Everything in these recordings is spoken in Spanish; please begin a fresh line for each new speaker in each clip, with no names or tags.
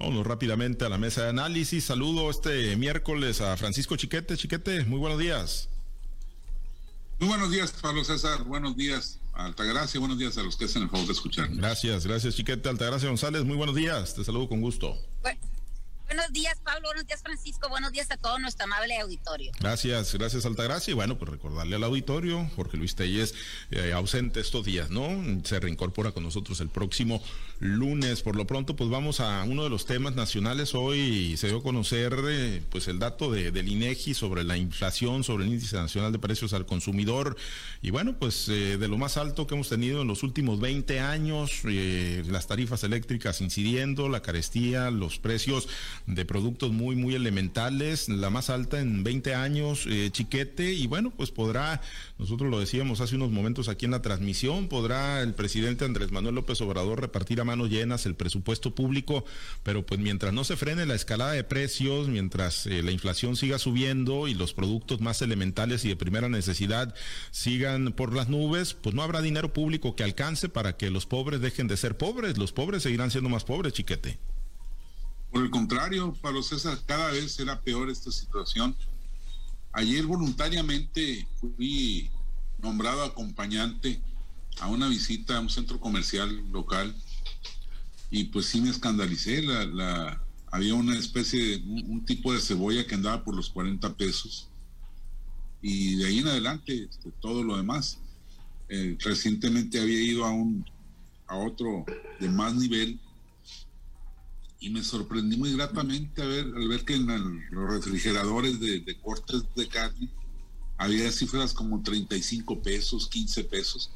Vámonos rápidamente a la mesa de análisis. Saludo este miércoles a Francisco Chiquete. Chiquete, muy buenos días.
Muy buenos días, Pablo César. Buenos días, Altagracia. Buenos días a los que hacen el favor de escuchar.
Gracias, gracias, Chiquete. Altagracia González, muy buenos días. Te saludo con gusto.
Buenos días, Pablo. Buenos días, Francisco. Buenos días a todo nuestro amable auditorio.
Gracias, gracias, Altagracia. Y bueno, pues recordarle al auditorio, Jorge Luis Telles, eh, ausente estos días, ¿no? Se reincorpora con nosotros el próximo lunes. Por lo pronto, pues vamos a uno de los temas nacionales. Hoy se dio a conocer, eh, pues, el dato de, del INEGI sobre la inflación, sobre el índice nacional de precios al consumidor. Y bueno, pues, eh, de lo más alto que hemos tenido en los últimos 20 años, las tarifas eléctricas incidiendo, la carestía, los precios de productos muy, muy elementales, la más alta en 20 años, eh, chiquete, y bueno, pues podrá, nosotros lo decíamos hace unos momentos aquí en la transmisión, podrá el presidente Andrés Manuel López Obrador repartir a manos llenas el presupuesto público, pero pues mientras no se frene la escalada de precios, mientras eh, la inflación siga subiendo y los productos más elementales y de primera necesidad sigan por las nubes, pues no habrá dinero público que alcance para que los pobres dejen de ser pobres, los pobres seguirán siendo más pobres, chiquete.
Por el contrario, Pablo César, cada vez será peor esta situación. Ayer voluntariamente fui nombrado acompañante a una visita a un centro comercial local y pues sí me escandalicé. La, había una especie de un, tipo de cebolla que andaba por los 40 pesos y de ahí en adelante este, todo lo demás. Eh, recientemente había ido a un a otro de más nivel y me sorprendí muy gratamente a ver, al ver que en los refrigeradores de, cortes de carne había cifras como 35 pesos, 15 pesos.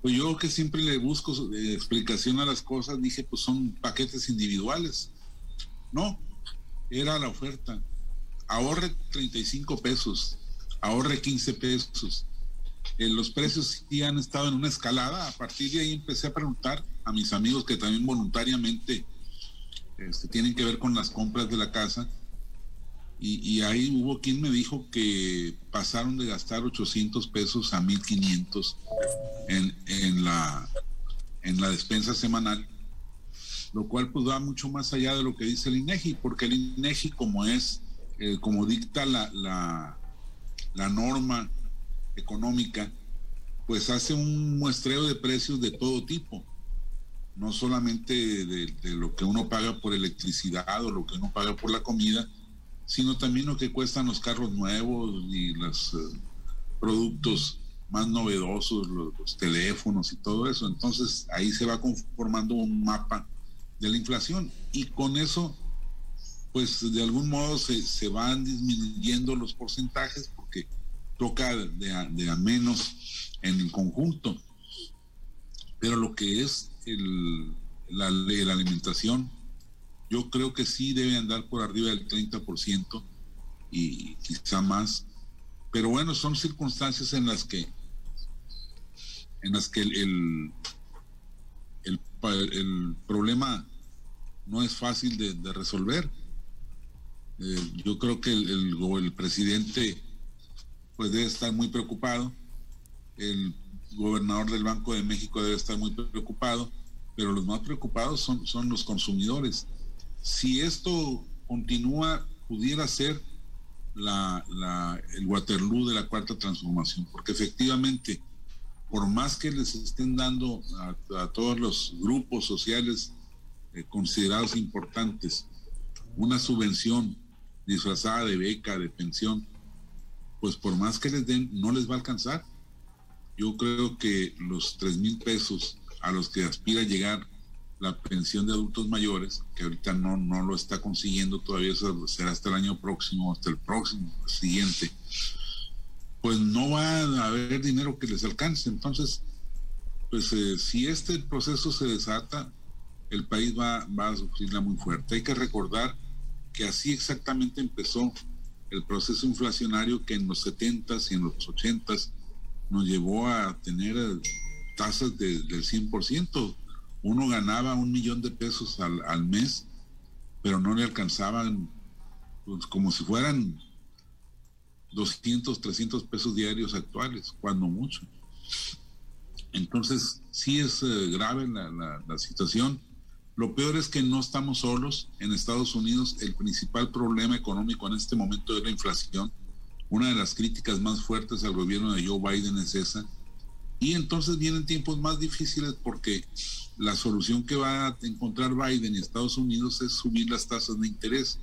Pues yo que siempre le busco eh, explicación a las cosas, dije, pues son paquetes individuales. No, era la oferta. Ahorre 35 pesos, ahorre 15 pesos. Eh, los precios sí han estado en una escalada. A partir de ahí empecé a preguntar a mis amigos que también voluntariamente este, tienen que ver con las compras de la casa. Y, ahí hubo quien me dijo que pasaron de gastar 800 pesos a 1500 en, en, la, en la despensa semanal, lo cual pues va mucho más allá de lo que dice el INEGI, porque el INEGI como es, eh, como dicta la, la, la norma económica, pues hace un muestreo de precios de todo tipo no solamente de, lo que uno paga por electricidad o lo que uno paga por la comida, sino también lo que cuestan los carros nuevos y los eh, productos más novedosos, los, teléfonos y todo eso. Entonces ahí se va conformando un mapa de la inflación y con eso, pues de algún modo se, van disminuyendo los porcentajes porque toca de de a menos en el conjunto. Pero lo que es el, la, la alimentación, yo creo que sí debe andar por arriba del 30% y quizá más. Pero bueno, son circunstancias en las que en las que el, el, el, problema no es fácil de, resolver. Eh, yo creo que el, el, presidente pues debe estar muy preocupado. El gobernador del Banco de México debe estar muy preocupado, pero los más preocupados son, son los consumidores. Si esto continúa, pudiera ser la, el Waterloo de la cuarta transformación, porque efectivamente, por más que les estén dando a, todos los grupos sociales eh, considerados importantes una subvención disfrazada de beca, de pensión, pues por más que les den, no les va a alcanzar yo creo que los tres mil pesos a los que aspira llegar la pensión de adultos mayores, que ahorita no, no lo está consiguiendo todavía, será hasta el año próximo, hasta el próximo siguiente, pues no va a haber dinero que les alcance. Entonces, pues eh, si este proceso se desata, el país va, va a sufrirla muy fuerte. Hay que recordar que así exactamente empezó el proceso inflacionario que en los 70s y en los 80s nos llevó a tener eh, tasas del 100%. Uno ganaba un millón de pesos al, mes, pero no le alcanzaban pues, como si fueran 200, 300 pesos diarios actuales, cuando mucho. Entonces, sí es eh, grave la, la, situación. Lo peor es que no estamos solos. En Estados Unidos el principal problema económico en este momento es la inflación. Una de las críticas más fuertes al gobierno de Joe Biden es esa. Y entonces vienen tiempos más difíciles porque la solución que va a encontrar Biden y Estados Unidos es subir las tasas de interés.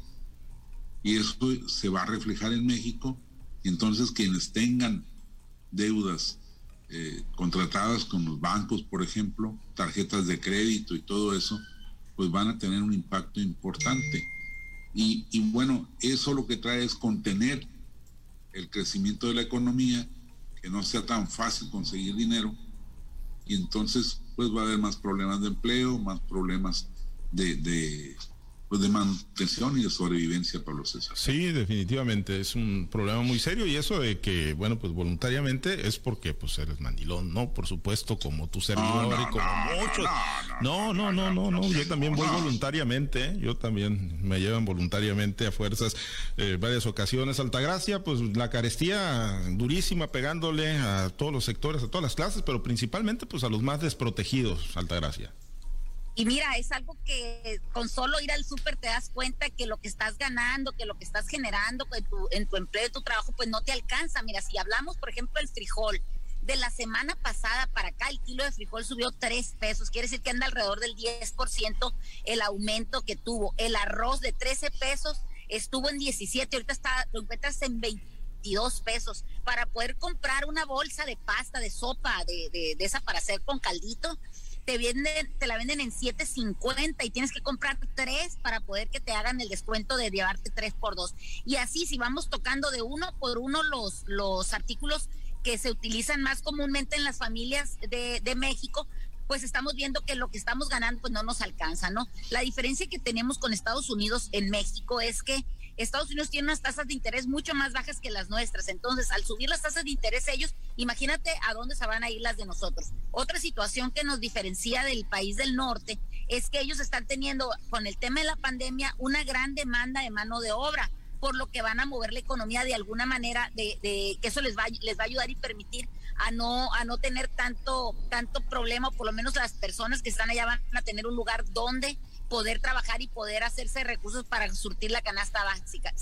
Y eso se va a reflejar en México. Y entonces quienes tengan deudas eh, contratadas con los bancos, por ejemplo, tarjetas de crédito y todo eso, pues van a tener un impacto importante. Y, bueno, eso lo que trae es contener el crecimiento de la economía, que no sea tan fácil conseguir dinero, y entonces pues va a haber más problemas de empleo, más problemas de, de pues, de manutención y de sobrevivencia, Pablo César.
Sí, definitivamente, es un problema muy serio y eso de que, bueno, pues voluntariamente es porque pues eres mandilón, ¿no? Por supuesto, como tu servidor y como muchos. No, no, no, no, no, yo también voy voluntariamente, ¿eh? yo también me llevan voluntariamente a fuerzas eh, varias ocasiones. Altagracia, pues la carestía durísima pegándole a todos los sectores, a todas las clases, pero principalmente pues a los más desprotegidos, Altagracia.
Y mira, es algo que con solo ir al súper te das cuenta que lo que estás ganando, que lo que estás generando en tu, en tu empleo, en tu trabajo, pues no te alcanza. Mira, si hablamos, por ejemplo, del frijol, de la semana pasada para acá el kilo de frijol subió tres pesos, quiere decir que anda alrededor del 10% el aumento que tuvo. El arroz de 13 pesos estuvo en 17, ahorita está, lo encuentras en 22 pesos. Para poder comprar una bolsa de pasta, de sopa, de, de, de esa para hacer con caldito, te venden, te la venden en 7.50 y tienes que comprar tres para poder que te hagan el descuento de llevarte tres por dos. Y así, si vamos tocando de uno por uno los, los artículos que se utilizan más comúnmente en las familias de, de México, pues estamos viendo que lo que estamos ganando pues no nos alcanza, ¿no? La diferencia que tenemos con Estados Unidos en México es que Estados Unidos tiene unas tasas de interés mucho más bajas que las nuestras. Entonces, al subir las tasas de interés ellos, imagínate a dónde se van a ir las de nosotros. Otra situación que nos diferencia del país del norte es que ellos están teniendo, con el tema de la pandemia, una gran demanda de mano de obra por lo que van a mover la economía de alguna manera, de, que eso les va, les va a ayudar y permitir a no, a no tener tanto, tanto problema, por lo menos las personas que están allá van a tener un lugar donde poder trabajar y poder hacerse recursos para surtir la canasta básica.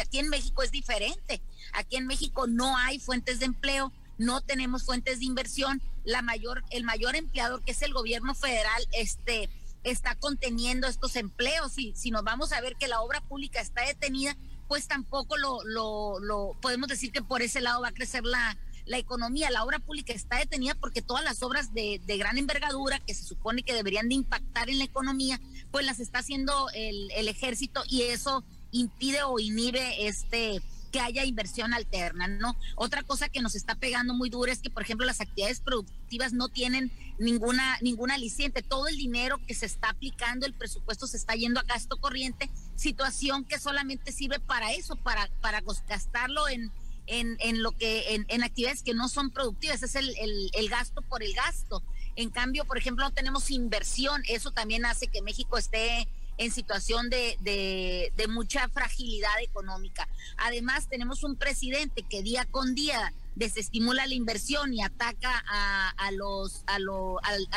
aquí en México es diferente. Aquí en México no hay fuentes de empleo, no tenemos fuentes de inversión. La mayor, el mayor empleador, que es el gobierno federal, este, está conteniendo estos empleos. Y si nos vamos a ver que la obra pública está detenida, pues tampoco lo, lo podemos decir que por ese lado va a crecer la, la economía, la obra pública está detenida porque todas las obras de, de, gran envergadura que se supone que deberían de impactar en la economía, pues las está haciendo el, ejército y eso impide o inhibe este que haya inversión alterna, ¿no? Otra cosa que nos está pegando muy duro es que, por ejemplo, las actividades productivas no tienen ninguna, ninguna aliciente. Todo el dinero que se está aplicando, el presupuesto se está yendo a gasto corriente, situación que solamente sirve para eso, para, para gastarlo en, en, en lo que, en, en, actividades que no son productivas, es el, el, gasto por el gasto. En cambio, por ejemplo, no tenemos inversión, eso también hace que México esté en situación de, de, mucha fragilidad económica. Además, tenemos un presidente que día con día desestimula la inversión y ataca a, los a lo, al,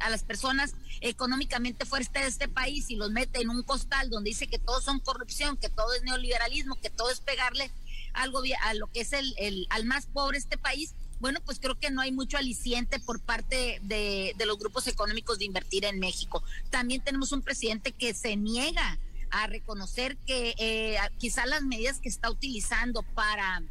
a las personas económicamente fuertes de este país y los mete en un costal donde dice que todos son corrupción, que todo es neoliberalismo, que todo es pegarle algo a lo que es el, el al más pobre este país, bueno, pues creo que no hay mucho aliciente por parte de, de los grupos económicos de invertir en México. También tenemos un presidente que se niega a reconocer que eh, quizá las medidas que está utilizando para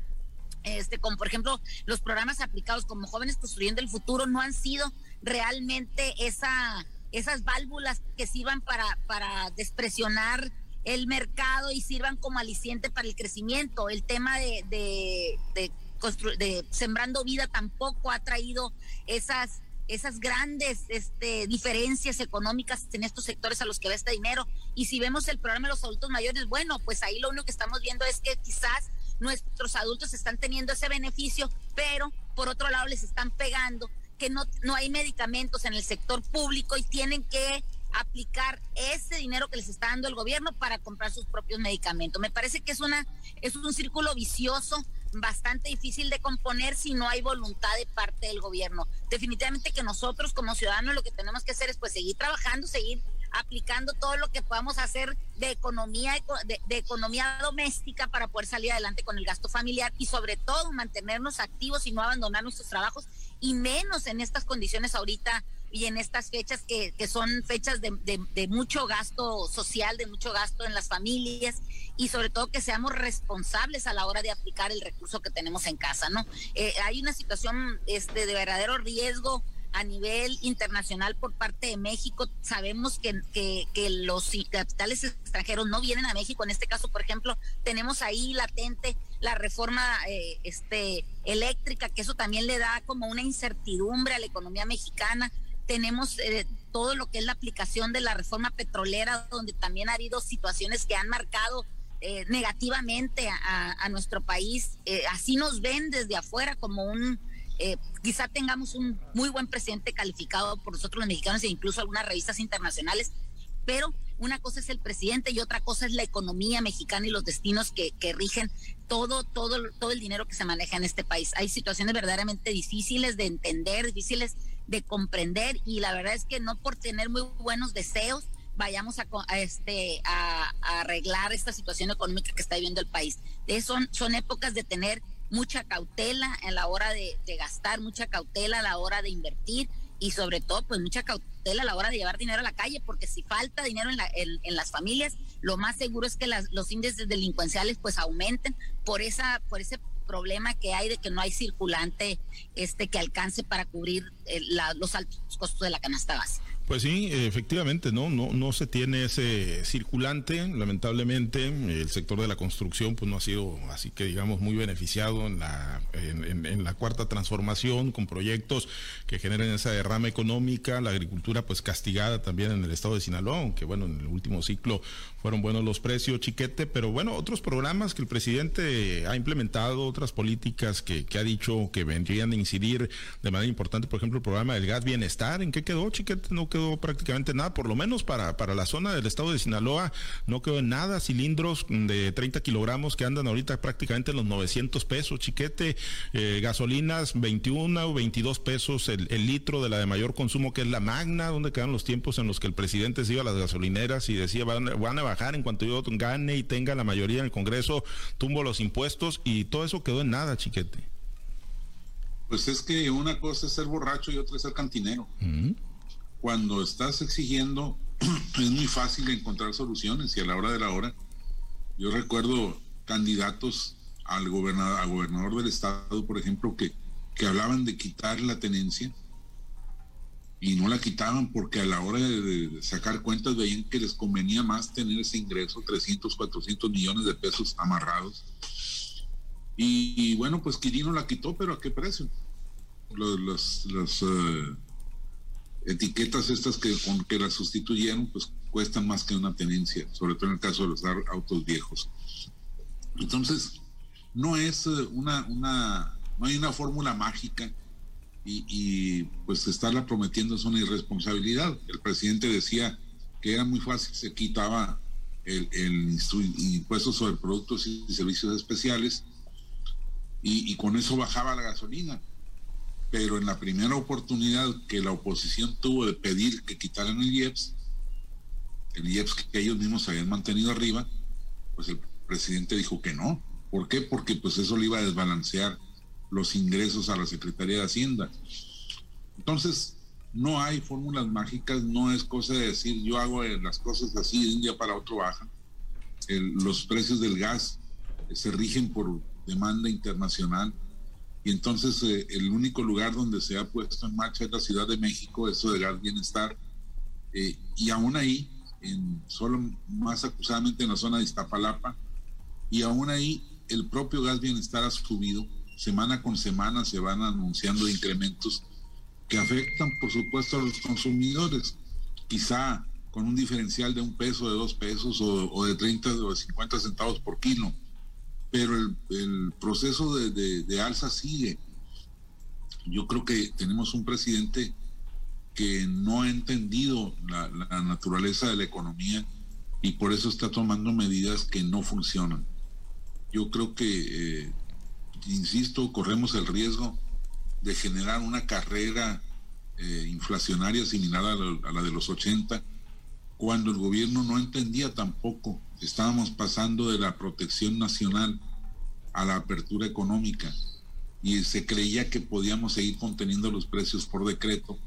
este, como por ejemplo los programas aplicados como jóvenes construyendo el futuro no han sido realmente esa esas válvulas que sirvan para para despresionar el mercado y sirvan como aliciente para el crecimiento. El tema de, de, sembrando vida tampoco ha traído esas esas grandes este, diferencias económicas en estos sectores a los que va este dinero. Y si vemos el programa de los adultos mayores, bueno, pues ahí lo único que estamos viendo es que quizás nuestros adultos están teniendo ese beneficio, pero por otro lado les están pegando que no, no hay medicamentos en el sector público y tienen que aplicar ese dinero que les está dando el gobierno para comprar sus propios medicamentos. Me parece que es una es un círculo vicioso bastante difícil de componer si no hay voluntad de parte del gobierno. definitivamente que nosotros como ciudadanos lo que tenemos que hacer es pues seguir trabajando, seguir aplicando todo lo que podamos hacer de economía de, economía doméstica para poder salir adelante con el gasto familiar y sobre todo mantenernos activos y no abandonar nuestros trabajos y menos en estas condiciones ahorita y en estas fechas que, que son fechas de, de, mucho gasto social, de mucho gasto en las familias y sobre todo que seamos responsables a la hora de aplicar el recurso que tenemos en casa, ¿no? Eh, hay una situación este, de verdadero riesgo a nivel internacional por parte de México. Sabemos que, que, los capitales extranjeros no vienen a México. En este caso, por ejemplo, tenemos ahí latente la reforma eh, este, eléctrica, que eso también le da como una incertidumbre a la economía mexicana. Tenemos eh, todo lo que es la aplicación de la reforma petrolera, donde también ha habido situaciones que han marcado eh, negativamente a, a, nuestro país. así nos ven desde afuera como un eh, quizá tengamos un muy buen presidente calificado por nosotros los mexicanos e incluso algunas revistas internacionales, pero una cosa es el presidente y otra cosa es la economía mexicana y los destinos que, que rigen todo, todo, todo el dinero que se maneja en este país. Hay situaciones verdaderamente difíciles de entender, difíciles de comprender y la verdad es que no por tener muy buenos deseos vayamos a, este, a, arreglar esta situación económica que está viviendo el país. son, son épocas de tener mucha cautela en la hora de, gastar, mucha cautela a la hora de invertir y sobre todo pues mucha cautela a la hora de llevar dinero a la calle porque si falta dinero en, la, en, las familias lo más seguro es que las, los índices delincuenciales pues aumenten por esa por ese problema que hay de que no hay circulante este que alcance para cubrir eh, los altos costos de la canasta básica.
Pues sí, efectivamente, ¿no? No, no se tiene ese circulante, lamentablemente, el sector de la construcción pues no ha sido así que digamos muy beneficiado en la, en, la cuarta transformación con proyectos que generen esa derrama económica, la agricultura pues castigada también en el estado de Sinaloa, aunque bueno, en el último ciclo fueron buenos los precios, chiquete, pero bueno, otros programas que el presidente ha implementado, otras políticas que, que ha dicho que vendrían a incidir de manera importante, por ejemplo, el programa del gas bienestar, ¿en qué quedó, chiquete? No quedó prácticamente nada, por lo menos para, para la zona del estado de Sinaloa, no quedó en nada, cilindros de 30 kilogramos que andan ahorita prácticamente en los 900 pesos, chiquete, eh, gasolinas 21 o 22 pesos el, litro de la de mayor consumo que es la Magna, donde quedan los tiempos en los que el presidente se iba a las gasolineras y decía van, van a bajar en cuanto yo gane y tenga la mayoría en el Congreso, tumbo los impuestos y todo eso quedó en nada, chiquete.
Pues es que una cosa es ser borracho y otra es ser cantinero cuando estás exigiendo es muy fácil encontrar soluciones y a la hora de la hora, yo recuerdo candidatos al gobernador, del estado, por ejemplo, que, que hablaban de quitar la tenencia y no la quitaban porque a la hora de, sacar cuentas veían que les convenía más tener ese ingreso, 300, 400 millones de pesos amarrados. Y, bueno, pues Quirino la quitó, pero ¿a qué precio? Los, los, eh, etiquetas estas que con que las sustituyeron pues cuestan más que una tenencia, sobre todo en el caso de los autos viejos. Entonces, no es eh, una, una no hay una fórmula mágica y, pues estarla prometiendo es una irresponsabilidad. El presidente decía que era muy fácil, se quitaba el, impuesto sobre productos y servicios especiales y con eso bajaba la gasolina pero en la primera oportunidad que la oposición tuvo de pedir que quitaran el IEPS, el IEPS que ellos mismos habían mantenido arriba, pues el presidente dijo que no. ¿Por qué? Porque pues eso le iba a desbalancear los ingresos a la Secretaría de Hacienda. Entonces, no hay fórmulas mágicas, no es cosa de decir yo hago las cosas así de un día para otro bajan. los precios del gas se rigen por demanda internacional y entonces eh, el único lugar donde se ha puesto en marcha es la Ciudad de México, eso de gas bienestar, eh, y aún ahí, en, solo más acusadamente en la zona de Iztapalapa, y aún ahí el propio gas bienestar ha subido, semana con semana se van anunciando incrementos que afectan por supuesto a los consumidores, quizá con un diferencial de un peso, de dos pesos o, o de 30 o de 50 centavos por kilo pero el, proceso de, alza sigue. Yo creo que tenemos un presidente que no ha entendido la, naturaleza de la economía y por eso está tomando medidas que no funcionan. Yo creo que, eh, insisto, corremos el riesgo de generar una carrera eh, inflacionaria similar a la, de los 80, cuando el gobierno no entendía tampoco. Estábamos pasando de la protección nacional a la apertura económica y se creía que podíamos seguir conteniendo los precios por decreto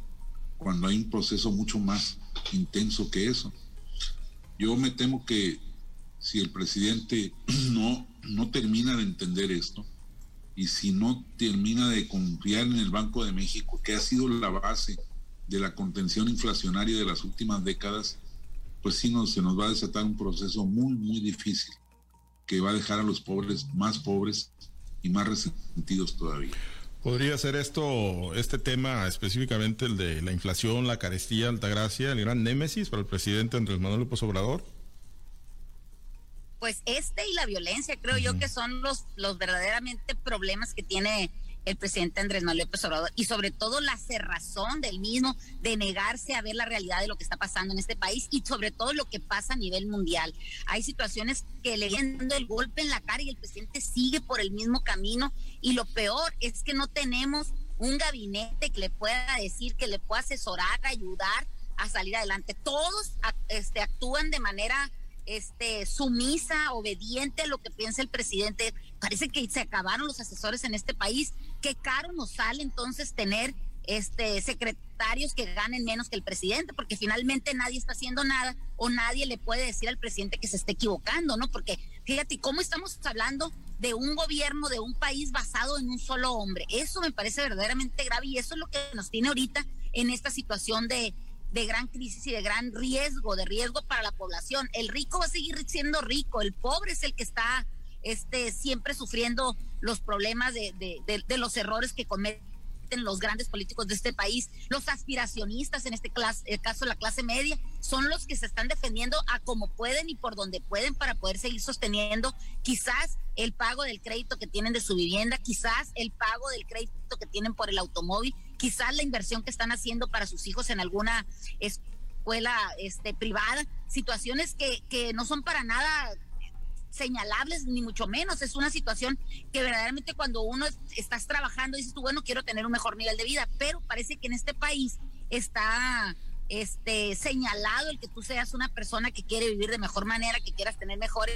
cuando hay un proceso mucho más intenso que eso. Yo me temo que si el presidente no, no termina de entender esto y si no termina de confiar en el Banco de México, que ha sido la base de la contención inflacionaria de las últimas décadas, pues sí nos, se nos va a desatar un proceso muy, muy difícil que va a dejar a los pobres más pobres y más resentidos todavía.
¿Podría ser esto, este tema específicamente el de la inflación, la carestía, altagracia, el gran némesis para el presidente Andrés Manuel López Obrador?
Pues este y la violencia creo yo que son los, los verdaderamente problemas que tiene el presidente Andrés Manuel López Obrador y sobre todo la cerrazón del mismo de negarse a ver la realidad de lo que está pasando en este país y sobre todo lo que pasa a nivel mundial. Hay situaciones que le vienen dando el golpe en la cara y el presidente sigue por el mismo camino y lo peor es que no tenemos un gabinete que le pueda decir, que le pueda asesorar, ayudar a salir adelante. Todos este, actúan de manera este, sumisa, obediente a lo que piensa el presidente. Parece que se acabaron los asesores en este país. Qué caro nos sale entonces tener este secretarios que ganen menos que el presidente, porque finalmente nadie está haciendo nada o nadie le puede decir al presidente que se esté equivocando, ¿no? Porque fíjate cómo estamos hablando de un gobierno, de un país basado en un solo hombre. Eso me parece verdaderamente grave y eso es lo que nos tiene ahorita en esta situación de, de gran crisis y de gran riesgo, de riesgo para la población. El rico va a seguir siendo rico, el pobre es el que está este, siempre sufriendo los problemas de, de, los errores que cometen los grandes políticos de este país, los aspiracionistas, en este caso la clase media, son los que se están defendiendo a como pueden y por donde pueden para poder seguir sosteniendo quizás el pago del crédito que tienen de su vivienda, quizás el pago del crédito que tienen por el automóvil, quizás la inversión que están haciendo para sus hijos en alguna escuela este, privada, situaciones que, que no son para nada señalables, ni mucho menos. Es una situación que verdaderamente cuando uno estás trabajando dices tú, bueno, quiero tener un mejor nivel de vida, pero parece que en este país está este señalado el que tú seas una persona que quiere vivir de mejor manera, que quieras tener mejores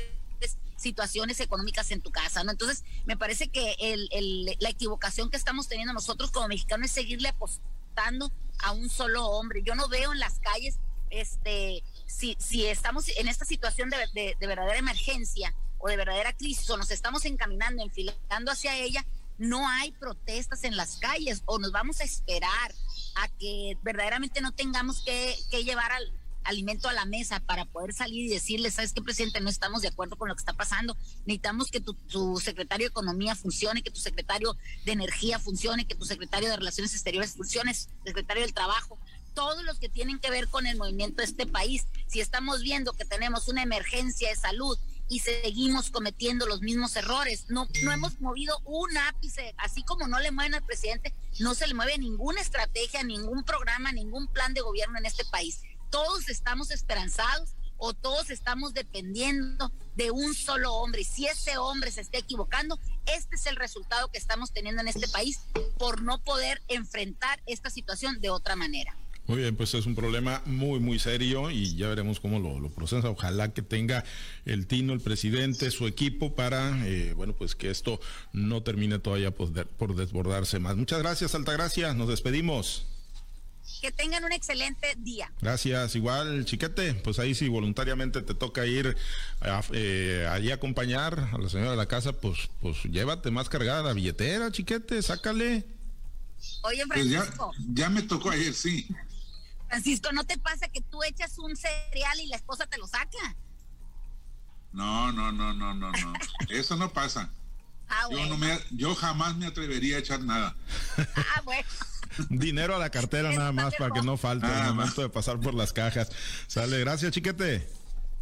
situaciones económicas en tu casa, ¿no? Entonces, me parece que el, el, la equivocación que estamos teniendo nosotros como mexicanos es seguirle apostando a un solo hombre. Yo no veo en las calles, este, si, si estamos en esta situación de, de, de verdadera emergencia o de verdadera crisis o nos estamos encaminando, enfilando hacia ella, no hay protestas en las calles o nos vamos a esperar a que verdaderamente no tengamos que, que llevar al, alimento a la mesa para poder salir y decirle, ¿sabes qué, presidente? No estamos de acuerdo con lo que está pasando. Necesitamos que tu, tu, secretario de Economía funcione, que tu secretario de Energía funcione, que tu secretario de Relaciones Exteriores funcione, secretario del Trabajo. Todos los que tienen que ver con el movimiento de este país. Si estamos viendo que tenemos una emergencia de salud y seguimos cometiendo los mismos errores. No, no hemos movido un ápice, así como no le mueven al presidente, no se le mueve ninguna estrategia, ningún programa, ningún plan de gobierno en este país todos estamos esperanzados o todos estamos dependiendo de un solo hombre. Y si ese hombre se está equivocando, este es el resultado que estamos teniendo en este país por no poder enfrentar esta situación de otra manera.
Muy bien, pues es un problema muy, muy serio y ya veremos cómo lo, lo procesa. Ojalá que tenga el Tino, el presidente, su equipo para, eh, bueno, pues que esto no termine todavía por, por desbordarse más. Muchas gracias, Altagracia. Nos despedimos.
Que tengan un excelente día.
Gracias, igual, chiquete. Pues ahí si voluntariamente te toca ir eh, allí a acompañar a la señora de la casa, pues, pues llévate más cargada la billetera, chiquete, sácale.
Oye, Francisco.
Pues ya, ya me tocó ayer, sí.
Francisco, ¿no te pasa que tú echas un cereal y la esposa te lo saca?
No, no, no, no, no, no. Eso no pasa. Ah, yo, no me, yo jamás me atrevería a echar nada.
Ah, bueno.
Dinero a la cartera nada más para que no falte al momento de pasar por las cajas. Sale, gracias, chiquete.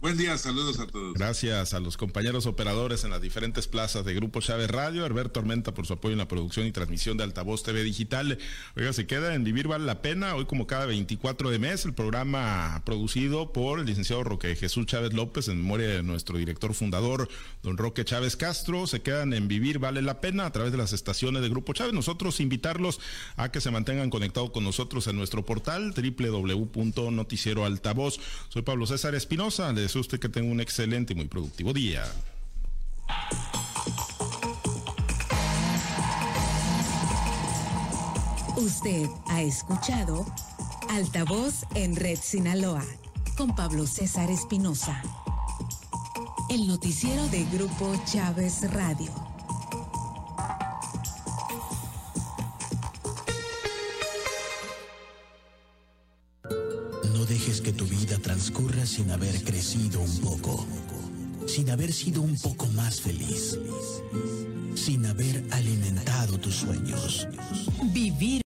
Buen día, saludos a todos.
Gracias a los compañeros operadores en las diferentes plazas de Grupo Chávez Radio, Herbert Tormenta por su apoyo en la producción y transmisión de Altavoz TV Digital. Oiga, se queda en Vivir Vale la Pena, hoy como cada 24 de mes, el programa producido por el licenciado Roque Jesús Chávez López, en memoria de nuestro director fundador, don Roque Chávez Castro, se quedan en Vivir Vale la Pena a través de las estaciones de Grupo Chávez. Nosotros invitarlos a que se mantengan conectados con nosotros en nuestro portal www.noticieroaltavoz. Soy Pablo César Espinosa, usted que tenga un excelente y muy productivo día.
Usted ha escuchado Altavoz en Red Sinaloa con Pablo César Espinosa. El noticiero de Grupo Chávez Radio.
No dejes que tu vida transcurra sin haber crecido un poco, sin haber sido un poco más feliz, sin haber alimentado tus sueños.
Vivir